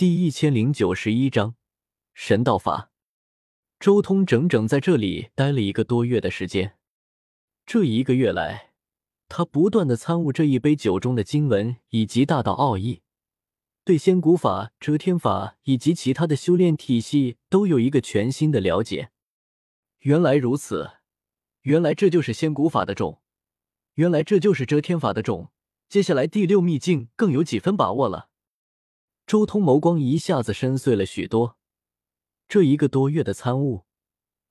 第一千零九十一章神道法。周通整整在这里待了一个多月的时间。这一个月来，他不断的参悟这一杯酒中的经文以及大道奥义，对仙古法、遮天法以及其他的修炼体系都有一个全新的了解。原来如此，原来这就是仙古法的种，原来这就是遮天法的种。接下来第六秘境更有几分把握了。周通眸光一下子深邃了许多。这一个多月的参悟，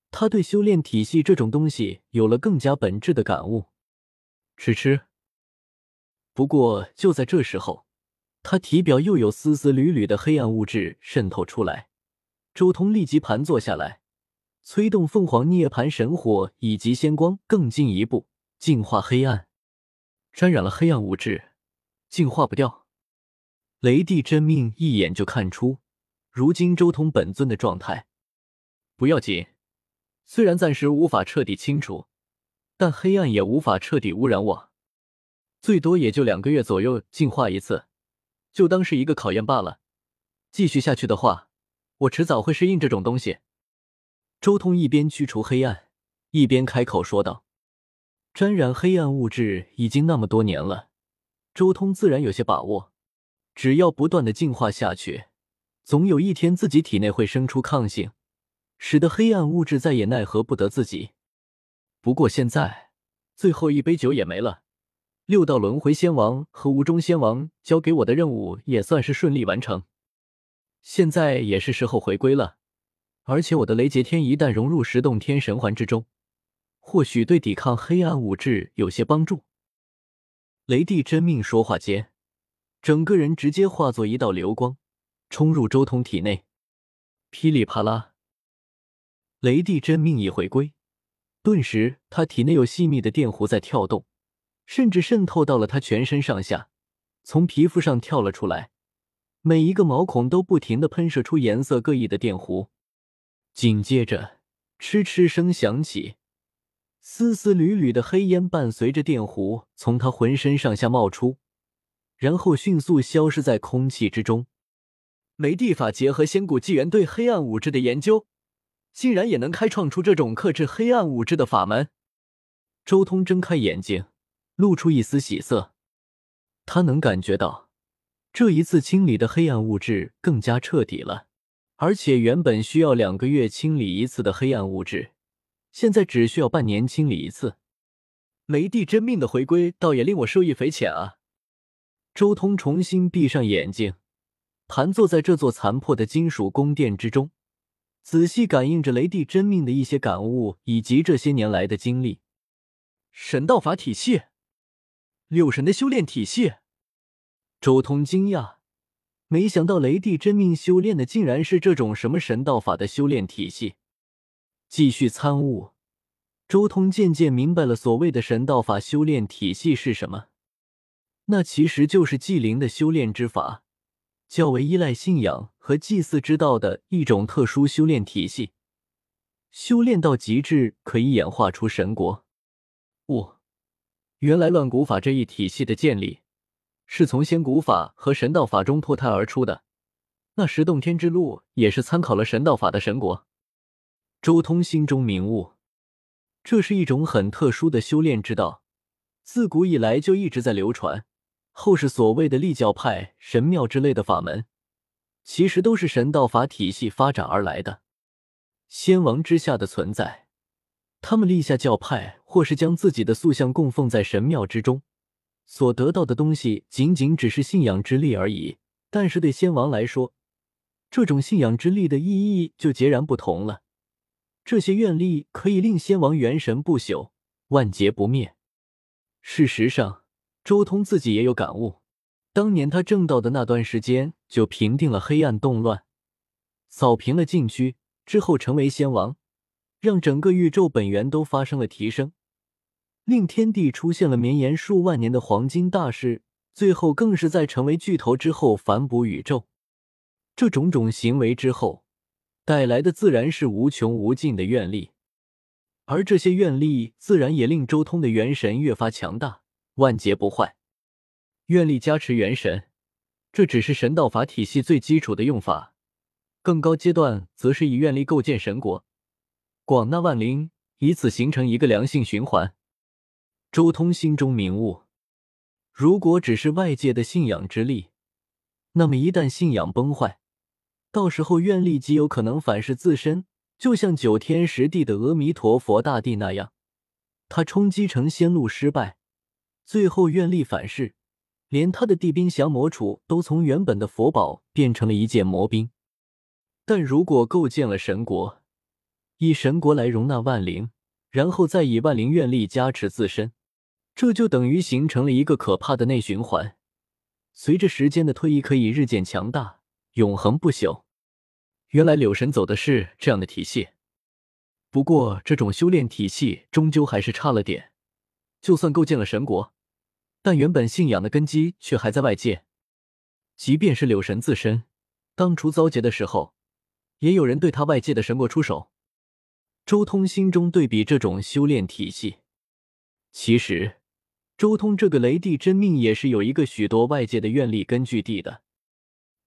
他对修炼体系这种东西有了更加本质的感悟。吃吃。不过就在这时候，他体表又有丝丝缕缕的黑暗物质渗透出来。周通立即盘坐下来，催动凤凰涅槃神火以及仙光，更进一步净化黑暗。沾染了黑暗物质，净化不掉。雷帝真命一眼就看出，如今周通本尊的状态不要紧，虽然暂时无法彻底清除，但黑暗也无法彻底污染我，最多也就两个月左右净化一次，就当是一个考验罢了。继续下去的话，我迟早会适应这种东西。周通一边驱除黑暗，一边开口说道：“沾染黑暗物质已经那么多年了，周通自然有些把握。”只要不断的进化下去，总有一天自己体内会生出抗性，使得黑暗物质再也奈何不得自己。不过现在最后一杯酒也没了，六道轮回仙王和无中仙王交给我的任务也算是顺利完成，现在也是时候回归了。而且我的雷劫天一旦融入十洞天神环之中，或许对抵抗黑暗物质有些帮助。雷帝真命说话间。整个人直接化作一道流光，冲入周通体内。噼里啪啦，雷帝真命已回归，顿时他体内有细密的电弧在跳动，甚至渗透到了他全身上下，从皮肤上跳了出来，每一个毛孔都不停的喷射出颜色各异的电弧。紧接着，嗤嗤声响起，丝丝缕缕的黑烟伴随着电弧从他浑身上下冒出。然后迅速消失在空气之中。雷帝法结合仙古纪元对黑暗物质的研究，竟然也能开创出这种克制黑暗物质的法门。周通睁开眼睛，露出一丝喜色。他能感觉到，这一次清理的黑暗物质更加彻底了，而且原本需要两个月清理一次的黑暗物质，现在只需要半年清理一次。雷帝真命的回归，倒也令我受益匪浅啊。周通重新闭上眼睛，盘坐在这座残破的金属宫殿之中，仔细感应着雷帝真命的一些感悟以及这些年来的经历。神道法体系，六神的修炼体系。周通惊讶，没想到雷帝真命修炼的竟然是这种什么神道法的修炼体系。继续参悟，周通渐渐明白了所谓的神道法修炼体系是什么。那其实就是祭灵的修炼之法，较为依赖信仰和祭祀之道的一种特殊修炼体系。修炼到极致，可以演化出神国。五，原来乱古法这一体系的建立，是从仙古法和神道法中脱胎而出的。那十洞天之路也是参考了神道法的神国。周通心中明悟，这是一种很特殊的修炼之道，自古以来就一直在流传。后世所谓的立教派、神庙之类的法门，其实都是神道法体系发展而来的。仙王之下的存在，他们立下教派，或是将自己的塑像供奉在神庙之中，所得到的东西仅仅只是信仰之力而已。但是对仙王来说，这种信仰之力的意义就截然不同了。这些愿力可以令仙王元神不朽、万劫不灭。事实上，周通自己也有感悟，当年他正道的那段时间，就平定了黑暗动乱，扫平了禁区之后，成为仙王，让整个宇宙本源都发生了提升，令天地出现了绵延数万年的黄金大势，最后更是在成为巨头之后反哺宇宙。这种种行为之后，带来的自然是无穷无尽的愿力，而这些愿力自然也令周通的元神越发强大。万劫不坏，愿力加持元神，这只是神道法体系最基础的用法，更高阶段则是以愿力构建神国，广纳万灵，以此形成一个良性循环。周通心中明悟：如果只是外界的信仰之力，那么一旦信仰崩坏，到时候愿力极有可能反噬自身，就像九天十地的阿弥陀佛大帝那样，他冲击成仙路失败，最后愿力反噬，连他的地兵降魔杵都从原本的佛宝变成了一件魔兵。但如果构建了神国，以神国来容纳万灵，然后再以万灵愿力加持自身。这就等于形成了一个可怕的内循环，随着时间的推移，可以日渐强大，永恒不朽。原来柳神走的是这样的体系，不过这种修炼体系终究还是差了点。就算构建了神国，但原本信仰的根基却还在外界。即便是柳神自身，当初遭劫的时候，也有人对他外界的神国出手。周通心中对比这种修炼体系，其实。周通这个雷帝真命也是有一个许多外界的愿力根据地的，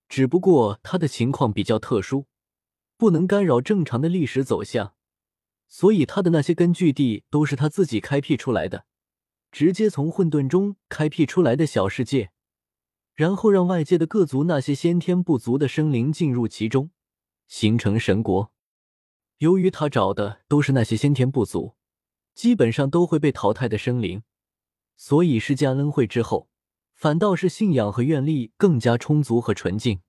只不过他的情况比较特殊，不能干扰正常的历史走向，所以他的那些根据地都是他自己开辟出来的，直接从混沌中开辟出来的小世界，然后让外界的各族那些先天不足的生灵进入其中，形成神国。由于他找的都是那些先天不足，基本上都会被淘汰的生灵。所以施加恩惠之后，反倒是信仰和愿力更加充足和纯净。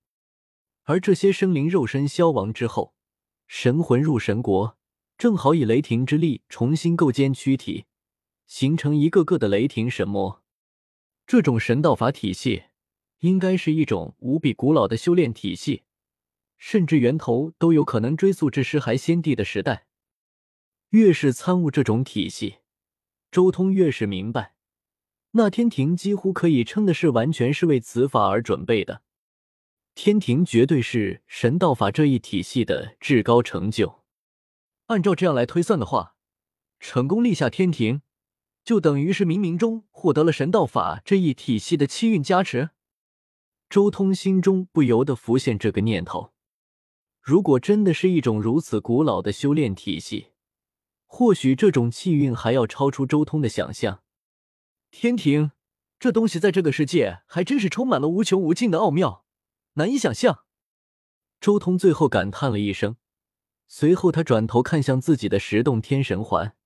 而这些生灵肉身消亡之后，神魂入神国，正好以雷霆之力重新构建躯体，形成一个个的雷霆神魔。这种神道法体系，应该是一种无比古老的修炼体系，甚至源头都有可能追溯至尸骸先帝的时代。越是参悟这种体系，周通越是明白。那天庭几乎可以称的是完全是为此法而准备的，天庭绝对是神道法这一体系的至高成就。按照这样来推算的话，成功立下天庭，就等于是冥冥中获得了神道法这一体系的气运加持。周通心中不由得浮现这个念头：如果真的是一种如此古老的修炼体系，或许这种气运还要超出周通的想象。天庭，这东西在这个世界还真是充满了无穷无尽的奥妙，难以想象。周通最后感叹了一声，随后他转头看向自己的十洞天神环。